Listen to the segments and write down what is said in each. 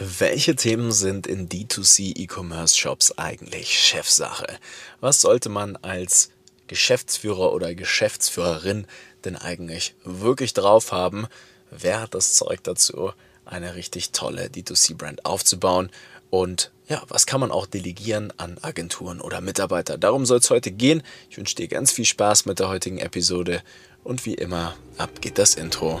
Welche Themen sind in D2C E-Commerce Shops eigentlich Chefsache? Was sollte man als Geschäftsführer oder Geschäftsführerin denn eigentlich wirklich drauf haben? Wer hat das Zeug dazu, eine richtig tolle D2C-Brand aufzubauen? Und ja, was kann man auch delegieren an Agenturen oder Mitarbeiter? Darum soll es heute gehen. Ich wünsche dir ganz viel Spaß mit der heutigen Episode und wie immer, ab geht das Intro.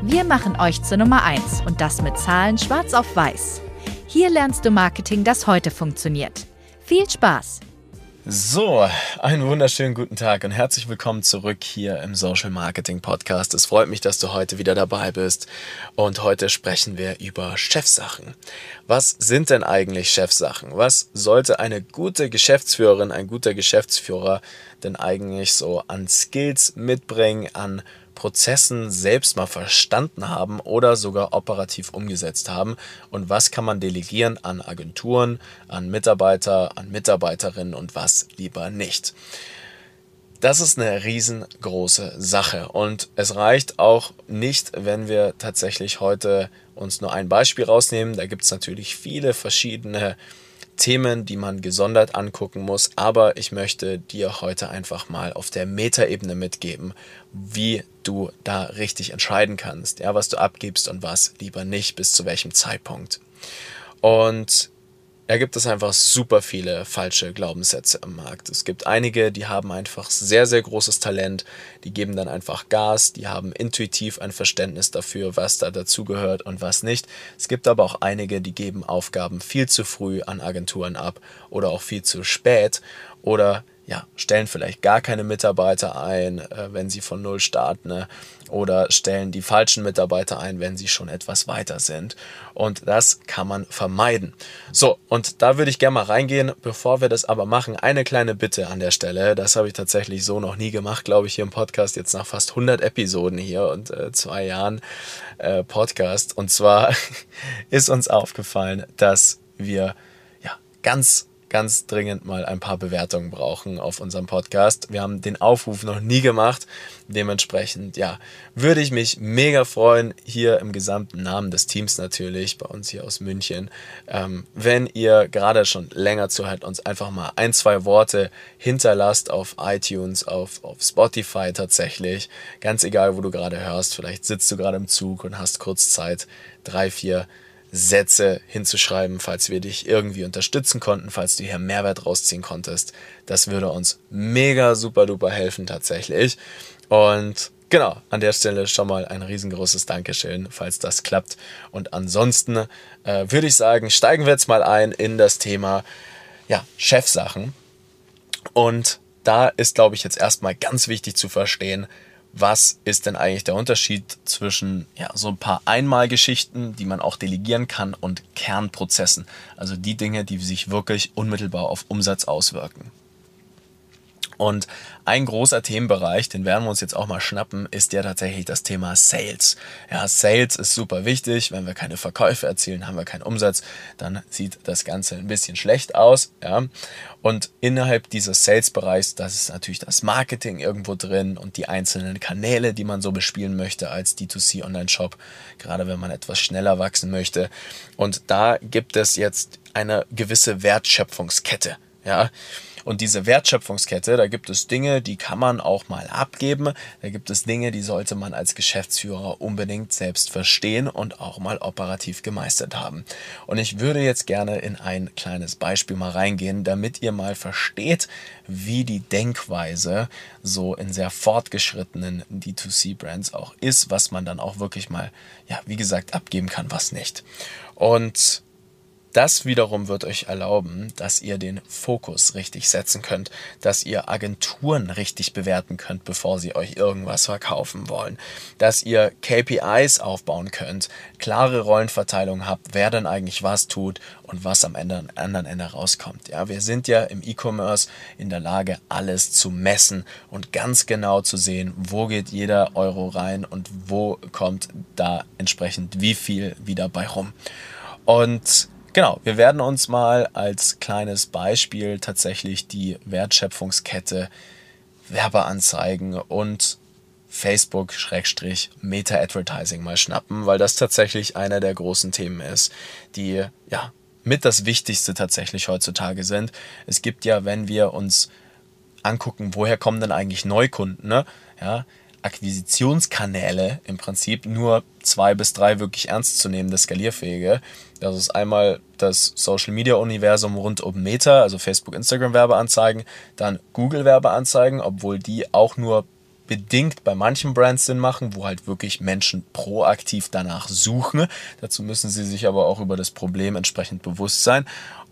Wir machen euch zur Nummer 1 und das mit Zahlen schwarz auf weiß. Hier lernst du Marketing, das heute funktioniert. Viel Spaß! So, einen wunderschönen guten Tag und herzlich willkommen zurück hier im Social Marketing Podcast. Es freut mich, dass du heute wieder dabei bist und heute sprechen wir über Chefsachen. Was sind denn eigentlich Chefsachen? Was sollte eine gute Geschäftsführerin, ein guter Geschäftsführer denn eigentlich so an Skills mitbringen, an Prozessen selbst mal verstanden haben oder sogar operativ umgesetzt haben und was kann man delegieren an Agenturen, an Mitarbeiter, an Mitarbeiterinnen und was lieber nicht. Das ist eine riesengroße Sache und es reicht auch nicht, wenn wir tatsächlich heute uns nur ein Beispiel rausnehmen. Da gibt es natürlich viele verschiedene Themen, die man gesondert angucken muss, aber ich möchte dir heute einfach mal auf der Metaebene mitgeben, wie du da richtig entscheiden kannst, ja, was du abgibst und was lieber nicht, bis zu welchem Zeitpunkt. Und da gibt es einfach super viele falsche Glaubenssätze im Markt. Es gibt einige, die haben einfach sehr, sehr großes Talent, die geben dann einfach Gas, die haben intuitiv ein Verständnis dafür, was da dazugehört und was nicht. Es gibt aber auch einige, die geben Aufgaben viel zu früh an Agenturen ab oder auch viel zu spät oder ja, stellen vielleicht gar keine Mitarbeiter ein, äh, wenn sie von Null starten, ne? oder stellen die falschen Mitarbeiter ein, wenn sie schon etwas weiter sind. Und das kann man vermeiden. So, und da würde ich gerne mal reingehen. Bevor wir das aber machen, eine kleine Bitte an der Stelle. Das habe ich tatsächlich so noch nie gemacht, glaube ich, hier im Podcast, jetzt nach fast 100 Episoden hier und äh, zwei Jahren äh, Podcast. Und zwar ist uns aufgefallen, dass wir ja ganz ganz dringend mal ein paar Bewertungen brauchen auf unserem Podcast. Wir haben den Aufruf noch nie gemacht. Dementsprechend, ja, würde ich mich mega freuen, hier im gesamten Namen des Teams natürlich, bei uns hier aus München, ähm, wenn ihr gerade schon länger zuhört, uns einfach mal ein, zwei Worte hinterlasst auf iTunes, auf, auf Spotify tatsächlich. Ganz egal, wo du gerade hörst. Vielleicht sitzt du gerade im Zug und hast kurz Zeit, drei, vier Sätze hinzuschreiben, falls wir dich irgendwie unterstützen konnten, falls du hier Mehrwert rausziehen konntest. Das würde uns mega super duper helfen tatsächlich. Und genau, an der Stelle schon mal ein riesengroßes Dankeschön, falls das klappt. Und ansonsten äh, würde ich sagen, steigen wir jetzt mal ein in das Thema ja, Chefsachen. Und da ist, glaube ich, jetzt erstmal ganz wichtig zu verstehen, was ist denn eigentlich der Unterschied zwischen ja, so ein paar Einmalgeschichten, die man auch delegieren kann, und Kernprozessen. Also die Dinge, die sich wirklich unmittelbar auf Umsatz auswirken. Und ein großer Themenbereich, den werden wir uns jetzt auch mal schnappen, ist ja tatsächlich das Thema Sales. Ja, Sales ist super wichtig. Wenn wir keine Verkäufe erzielen, haben wir keinen Umsatz, dann sieht das Ganze ein bisschen schlecht aus. Ja, und innerhalb dieses Sales-Bereichs, das ist natürlich das Marketing irgendwo drin und die einzelnen Kanäle, die man so bespielen möchte als D2C Online-Shop, gerade wenn man etwas schneller wachsen möchte. Und da gibt es jetzt eine gewisse Wertschöpfungskette. Ja, und diese Wertschöpfungskette, da gibt es Dinge, die kann man auch mal abgeben. Da gibt es Dinge, die sollte man als Geschäftsführer unbedingt selbst verstehen und auch mal operativ gemeistert haben. Und ich würde jetzt gerne in ein kleines Beispiel mal reingehen, damit ihr mal versteht, wie die Denkweise so in sehr fortgeschrittenen D2C-Brands auch ist, was man dann auch wirklich mal, ja, wie gesagt, abgeben kann, was nicht. Und das wiederum wird euch erlauben, dass ihr den Fokus richtig setzen könnt, dass ihr Agenturen richtig bewerten könnt, bevor sie euch irgendwas verkaufen wollen, dass ihr KPIs aufbauen könnt, klare Rollenverteilung habt, wer denn eigentlich was tut und was am anderen Ende rauskommt. Ja, wir sind ja im E-Commerce in der Lage, alles zu messen und ganz genau zu sehen, wo geht jeder Euro rein und wo kommt da entsprechend wie viel wieder bei rum. Und Genau, wir werden uns mal als kleines Beispiel tatsächlich die Wertschöpfungskette Werbeanzeigen und Facebook-Meta-Advertising mal schnappen, weil das tatsächlich einer der großen Themen ist, die ja mit das Wichtigste tatsächlich heutzutage sind. Es gibt ja, wenn wir uns angucken, woher kommen denn eigentlich Neukunden, ne? Ja, Akquisitionskanäle im Prinzip nur zwei bis drei wirklich ernstzunehmende skalierfähige. Das ist einmal das Social Media Universum rund um Meta, also Facebook, Instagram Werbeanzeigen, dann Google Werbeanzeigen, obwohl die auch nur bedingt bei manchen Brands Sinn machen, wo halt wirklich Menschen proaktiv danach suchen. Dazu müssen sie sich aber auch über das Problem entsprechend bewusst sein.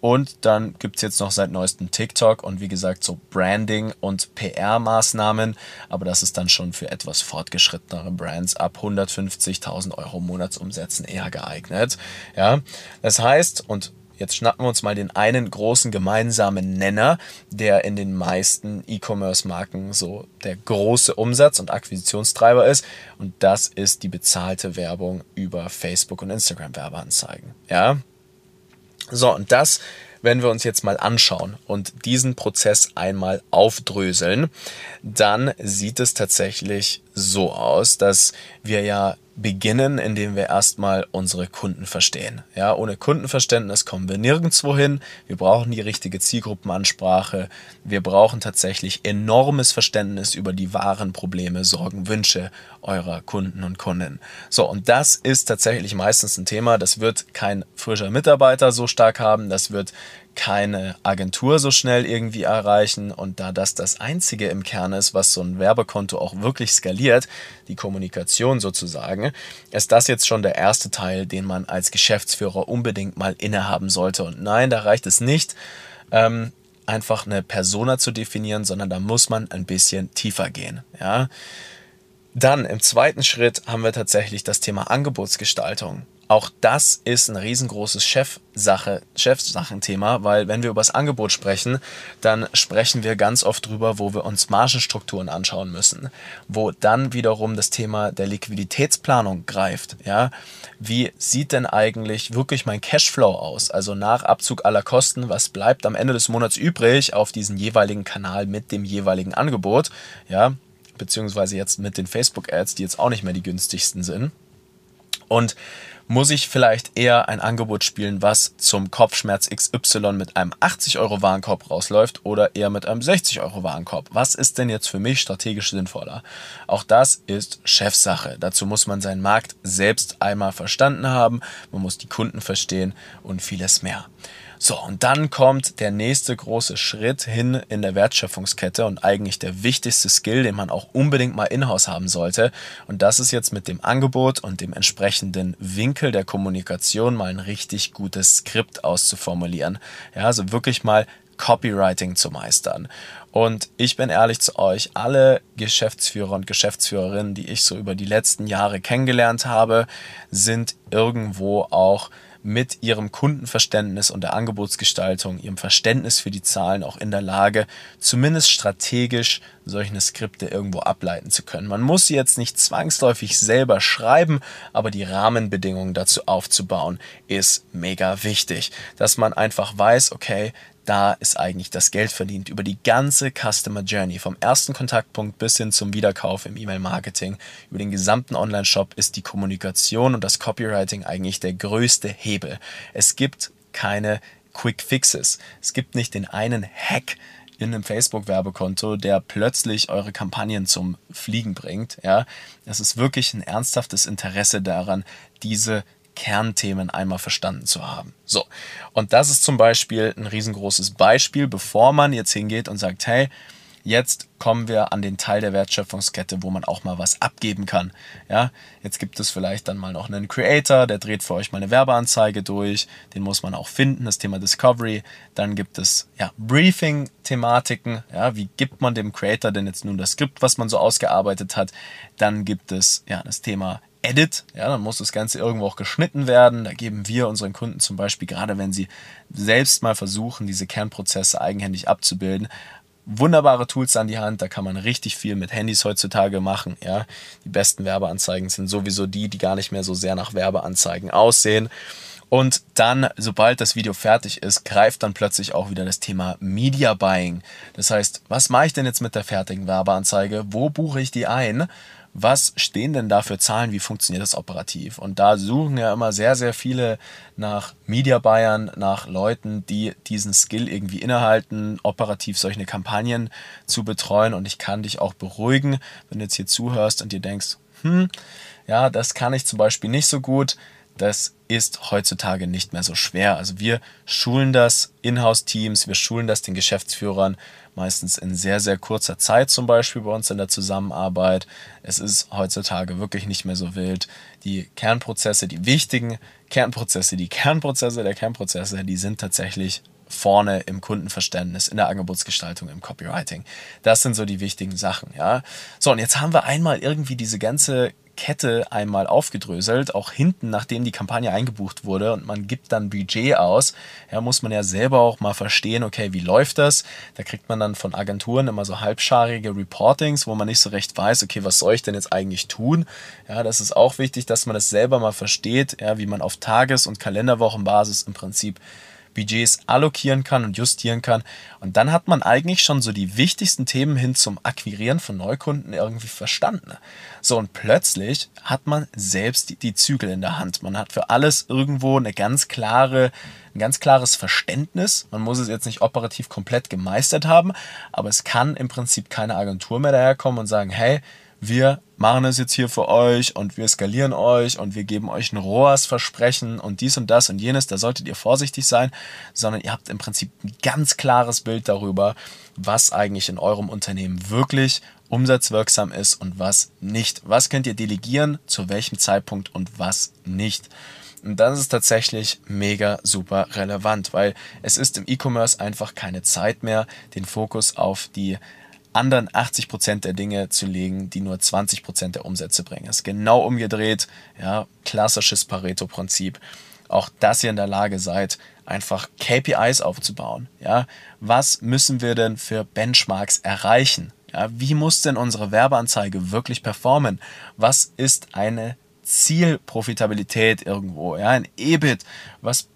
Und dann gibt es jetzt noch seit neuestem TikTok und wie gesagt so Branding und PR-Maßnahmen, aber das ist dann schon für etwas fortgeschrittenere Brands ab 150.000 Euro Monatsumsätzen eher geeignet. Ja, das heißt, und Jetzt schnappen wir uns mal den einen großen gemeinsamen Nenner, der in den meisten E-Commerce-Marken so der große Umsatz- und Akquisitionstreiber ist. Und das ist die bezahlte Werbung über Facebook und Instagram Werbeanzeigen. Ja, so, und das wenn wir uns jetzt mal anschauen und diesen Prozess einmal aufdröseln, dann sieht es tatsächlich so aus, dass wir ja beginnen, indem wir erstmal unsere Kunden verstehen. Ja, ohne Kundenverständnis kommen wir nirgendwo hin. Wir brauchen die richtige Zielgruppenansprache. Wir brauchen tatsächlich enormes Verständnis über die wahren Probleme, Sorgen, Wünsche eurer Kunden und Kunden. So, und das ist tatsächlich meistens ein Thema, das wird kein frischer Mitarbeiter so stark haben, das wird keine Agentur so schnell irgendwie erreichen. Und da das das Einzige im Kern ist, was so ein Werbekonto auch wirklich skaliert, die Kommunikation sozusagen, ist das jetzt schon der erste Teil, den man als Geschäftsführer unbedingt mal innehaben sollte. Und nein, da reicht es nicht. Ähm, einfach eine Persona zu definieren, sondern da muss man ein bisschen tiefer gehen. Ja? Dann im zweiten Schritt haben wir tatsächlich das Thema Angebotsgestaltung. Auch das ist ein riesengroßes Chefsache, Chefsachenthema, weil wenn wir über das Angebot sprechen, dann sprechen wir ganz oft drüber, wo wir uns Margenstrukturen anschauen müssen, wo dann wiederum das Thema der Liquiditätsplanung greift. Ja, wie sieht denn eigentlich wirklich mein Cashflow aus? Also nach Abzug aller Kosten, was bleibt am Ende des Monats übrig auf diesen jeweiligen Kanal mit dem jeweiligen Angebot? Ja, beziehungsweise jetzt mit den Facebook Ads, die jetzt auch nicht mehr die günstigsten sind. Und muss ich vielleicht eher ein Angebot spielen, was zum Kopfschmerz XY mit einem 80 Euro Warenkorb rausläuft oder eher mit einem 60 Euro Warenkorb? Was ist denn jetzt für mich strategisch sinnvoller? Auch das ist Chefsache. Dazu muss man seinen Markt selbst einmal verstanden haben, man muss die Kunden verstehen und vieles mehr. So, und dann kommt der nächste große Schritt hin in der Wertschöpfungskette und eigentlich der wichtigste Skill, den man auch unbedingt mal in-house haben sollte. Und das ist jetzt mit dem Angebot und dem entsprechenden Winkel der Kommunikation mal ein richtig gutes Skript auszuformulieren. Ja, also wirklich mal Copywriting zu meistern. Und ich bin ehrlich zu euch, alle Geschäftsführer und Geschäftsführerinnen, die ich so über die letzten Jahre kennengelernt habe, sind irgendwo auch mit ihrem Kundenverständnis und der Angebotsgestaltung, ihrem Verständnis für die Zahlen auch in der Lage, zumindest strategisch solche Skripte irgendwo ableiten zu können. Man muss sie jetzt nicht zwangsläufig selber schreiben, aber die Rahmenbedingungen dazu aufzubauen, ist mega wichtig. Dass man einfach weiß, okay, da ist eigentlich das Geld verdient über die ganze Customer Journey, vom ersten Kontaktpunkt bis hin zum Wiederkauf im E-Mail-Marketing, über den gesamten Online-Shop ist die Kommunikation und das Copywriting eigentlich der größte Hebel. Es gibt keine Quick Fixes. Es gibt nicht den einen Hack, in einem Facebook-Werbekonto, der plötzlich eure Kampagnen zum Fliegen bringt. Ja, es ist wirklich ein ernsthaftes Interesse daran, diese Kernthemen einmal verstanden zu haben. So, und das ist zum Beispiel ein riesengroßes Beispiel, bevor man jetzt hingeht und sagt, hey, jetzt kommen wir an den Teil der Wertschöpfungskette, wo man auch mal was abgeben kann. Ja, jetzt gibt es vielleicht dann mal noch einen Creator, der dreht für euch mal eine Werbeanzeige durch, den muss man auch finden, das Thema Discovery. Dann gibt es ja Briefing-Thematiken, ja, wie gibt man dem Creator denn jetzt nun das Skript, was man so ausgearbeitet hat? Dann gibt es ja das Thema Edit, ja, dann muss das Ganze irgendwo auch geschnitten werden. Da geben wir unseren Kunden zum Beispiel, gerade wenn sie selbst mal versuchen, diese Kernprozesse eigenhändig abzubilden, wunderbare Tools an die Hand, da kann man richtig viel mit Handys heutzutage machen. Ja, die besten Werbeanzeigen sind sowieso die, die gar nicht mehr so sehr nach Werbeanzeigen aussehen. Und dann, sobald das Video fertig ist, greift dann plötzlich auch wieder das Thema Media Buying. Das heißt, was mache ich denn jetzt mit der fertigen Werbeanzeige? Wo buche ich die ein? Was stehen denn da für Zahlen, wie funktioniert das operativ? Und da suchen ja immer sehr, sehr viele nach Media Buyern, nach Leuten, die diesen Skill irgendwie innehalten, operativ solche Kampagnen zu betreuen. Und ich kann dich auch beruhigen, wenn du jetzt hier zuhörst und dir denkst, hm, ja, das kann ich zum Beispiel nicht so gut. Das ist heutzutage nicht mehr so schwer. Also wir schulen das Inhouse-Teams, wir schulen das den Geschäftsführern meistens in sehr, sehr kurzer Zeit zum Beispiel bei uns in der Zusammenarbeit. Es ist heutzutage wirklich nicht mehr so wild. Die Kernprozesse, die wichtigen Kernprozesse, die Kernprozesse der Kernprozesse, die sind tatsächlich vorne im Kundenverständnis, in der Angebotsgestaltung, im Copywriting. Das sind so die wichtigen Sachen, ja. So, und jetzt haben wir einmal irgendwie diese ganze Kette einmal aufgedröselt, auch hinten, nachdem die Kampagne eingebucht wurde und man gibt dann Budget aus, ja, muss man ja selber auch mal verstehen, okay, wie läuft das? Da kriegt man dann von Agenturen immer so halbscharige Reportings, wo man nicht so recht weiß, okay, was soll ich denn jetzt eigentlich tun? Ja, das ist auch wichtig, dass man das selber mal versteht, ja, wie man auf Tages- und Kalenderwochenbasis im Prinzip Budgets allokieren kann und justieren kann. Und dann hat man eigentlich schon so die wichtigsten Themen hin zum Akquirieren von Neukunden irgendwie verstanden. So, und plötzlich hat man selbst die, die Zügel in der Hand. Man hat für alles irgendwo eine ganz klare, ein ganz klares Verständnis. Man muss es jetzt nicht operativ komplett gemeistert haben, aber es kann im Prinzip keine Agentur mehr daherkommen und sagen, hey, wir machen es jetzt hier für euch und wir skalieren euch und wir geben euch ein ROAS-Versprechen und dies und das und jenes, da solltet ihr vorsichtig sein, sondern ihr habt im Prinzip ein ganz klares Bild darüber, was eigentlich in eurem Unternehmen wirklich umsatzwirksam ist und was nicht. Was könnt ihr delegieren, zu welchem Zeitpunkt und was nicht. Und das ist tatsächlich mega super relevant, weil es ist im E-Commerce einfach keine Zeit mehr, den Fokus auf die anderen 80% der Dinge zu legen, die nur 20% der Umsätze bringen. Das ist genau umgedreht, ja, klassisches Pareto-Prinzip. Auch dass ihr in der Lage seid, einfach KPIs aufzubauen. Ja, was müssen wir denn für Benchmarks erreichen? Ja, wie muss denn unsere Werbeanzeige wirklich performen? Was ist eine Zielprofitabilität irgendwo? Ja, ein EBIT. Was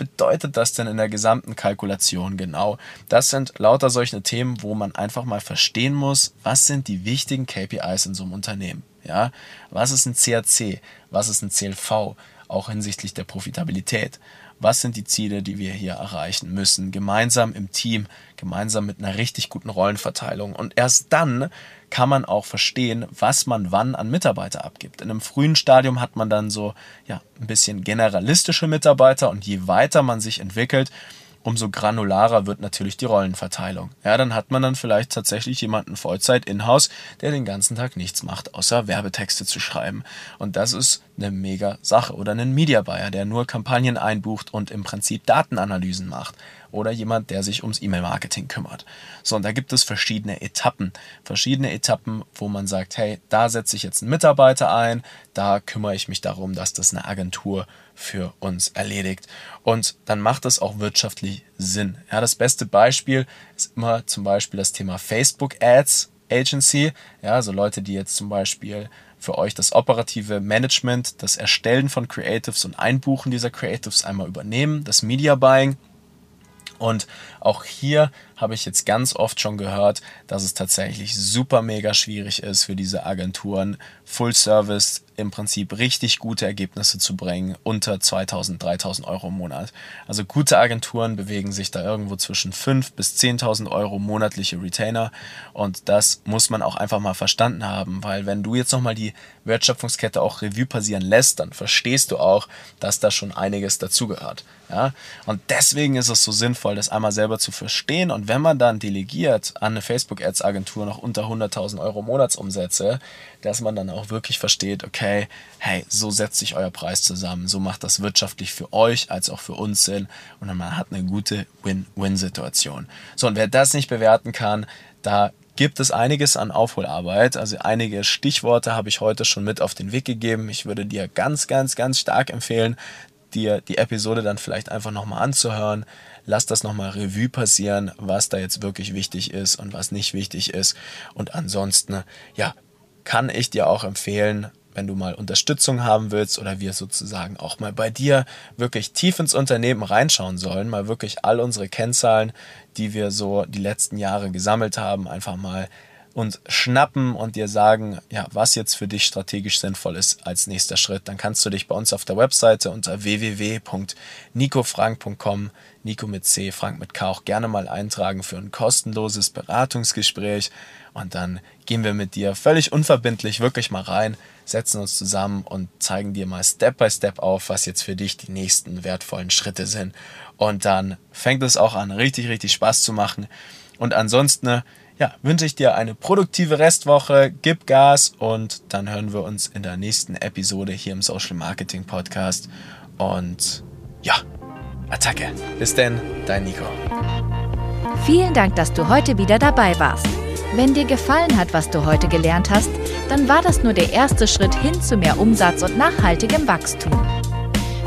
bedeutet das denn in der gesamten Kalkulation genau? Das sind lauter solche Themen, wo man einfach mal verstehen muss, was sind die wichtigen KPIs in so einem Unternehmen? Ja, was ist ein CAC? Was ist ein CLV? Auch hinsichtlich der Profitabilität was sind die Ziele, die wir hier erreichen müssen, gemeinsam im Team, gemeinsam mit einer richtig guten Rollenverteilung. Und erst dann kann man auch verstehen, was man wann an Mitarbeiter abgibt. In einem frühen Stadium hat man dann so ja, ein bisschen generalistische Mitarbeiter und je weiter man sich entwickelt, umso granularer wird natürlich die Rollenverteilung. Ja, dann hat man dann vielleicht tatsächlich jemanden Vollzeit in-house, der den ganzen Tag nichts macht, außer Werbetexte zu schreiben. Und das ist eine mega Sache. Oder einen Media Buyer, der nur Kampagnen einbucht und im Prinzip Datenanalysen macht oder jemand, der sich ums E-Mail-Marketing kümmert. So, und da gibt es verschiedene Etappen. Verschiedene Etappen, wo man sagt, hey, da setze ich jetzt einen Mitarbeiter ein, da kümmere ich mich darum, dass das eine Agentur für uns erledigt. Und dann macht es auch wirtschaftlich Sinn. Ja, das beste Beispiel ist immer zum Beispiel das Thema Facebook Ads Agency. Ja, also Leute, die jetzt zum Beispiel für euch das operative Management, das Erstellen von Creatives und Einbuchen dieser Creatives einmal übernehmen, das Media Buying und auch hier habe ich jetzt ganz oft schon gehört, dass es tatsächlich super mega schwierig ist für diese Agenturen, Full Service im Prinzip richtig gute Ergebnisse zu bringen unter 2000, 3000 Euro im Monat. Also gute Agenturen bewegen sich da irgendwo zwischen 5 bis 10.000 Euro monatliche Retainer und das muss man auch einfach mal verstanden haben, weil wenn du jetzt nochmal die Wertschöpfungskette auch Revue passieren lässt, dann verstehst du auch, dass da schon einiges dazugehört. Ja? Und deswegen ist es so sinnvoll, das einmal selber zu verstehen. Und wenn man dann delegiert an eine Facebook-Ads-Agentur noch unter 100.000 Euro Monatsumsätze, dass man dann auch wirklich versteht, okay, hey, so setzt sich euer Preis zusammen, so macht das wirtschaftlich für euch als auch für uns Sinn und dann man hat eine gute Win-Win-Situation. So, und wer das nicht bewerten kann, da gibt es einiges an Aufholarbeit. Also einige Stichworte habe ich heute schon mit auf den Weg gegeben. Ich würde dir ganz, ganz, ganz stark empfehlen, dir die Episode dann vielleicht einfach nochmal anzuhören. Lass das nochmal Revue passieren, was da jetzt wirklich wichtig ist und was nicht wichtig ist. Und ansonsten, ja, kann ich dir auch empfehlen, wenn du mal Unterstützung haben willst oder wir sozusagen auch mal bei dir wirklich tief ins Unternehmen reinschauen sollen, mal wirklich all unsere Kennzahlen, die wir so die letzten Jahre gesammelt haben, einfach mal uns schnappen und dir sagen, ja, was jetzt für dich strategisch sinnvoll ist als nächster Schritt, dann kannst du dich bei uns auf der Webseite unter www.nicofrank.com, Nico mit C, Frank mit K auch gerne mal eintragen für ein kostenloses Beratungsgespräch und dann gehen wir mit dir völlig unverbindlich wirklich mal rein, setzen uns zusammen und zeigen dir mal Step by Step auf, was jetzt für dich die nächsten wertvollen Schritte sind. Und dann fängt es auch an, richtig, richtig Spaß zu machen. Und ansonsten ja, wünsche ich dir eine produktive Restwoche, gib Gas und dann hören wir uns in der nächsten Episode hier im Social Marketing Podcast. Und ja, Attacke. Bis denn, dein Nico. Vielen Dank, dass du heute wieder dabei warst. Wenn dir gefallen hat, was du heute gelernt hast, dann war das nur der erste Schritt hin zu mehr Umsatz und nachhaltigem Wachstum.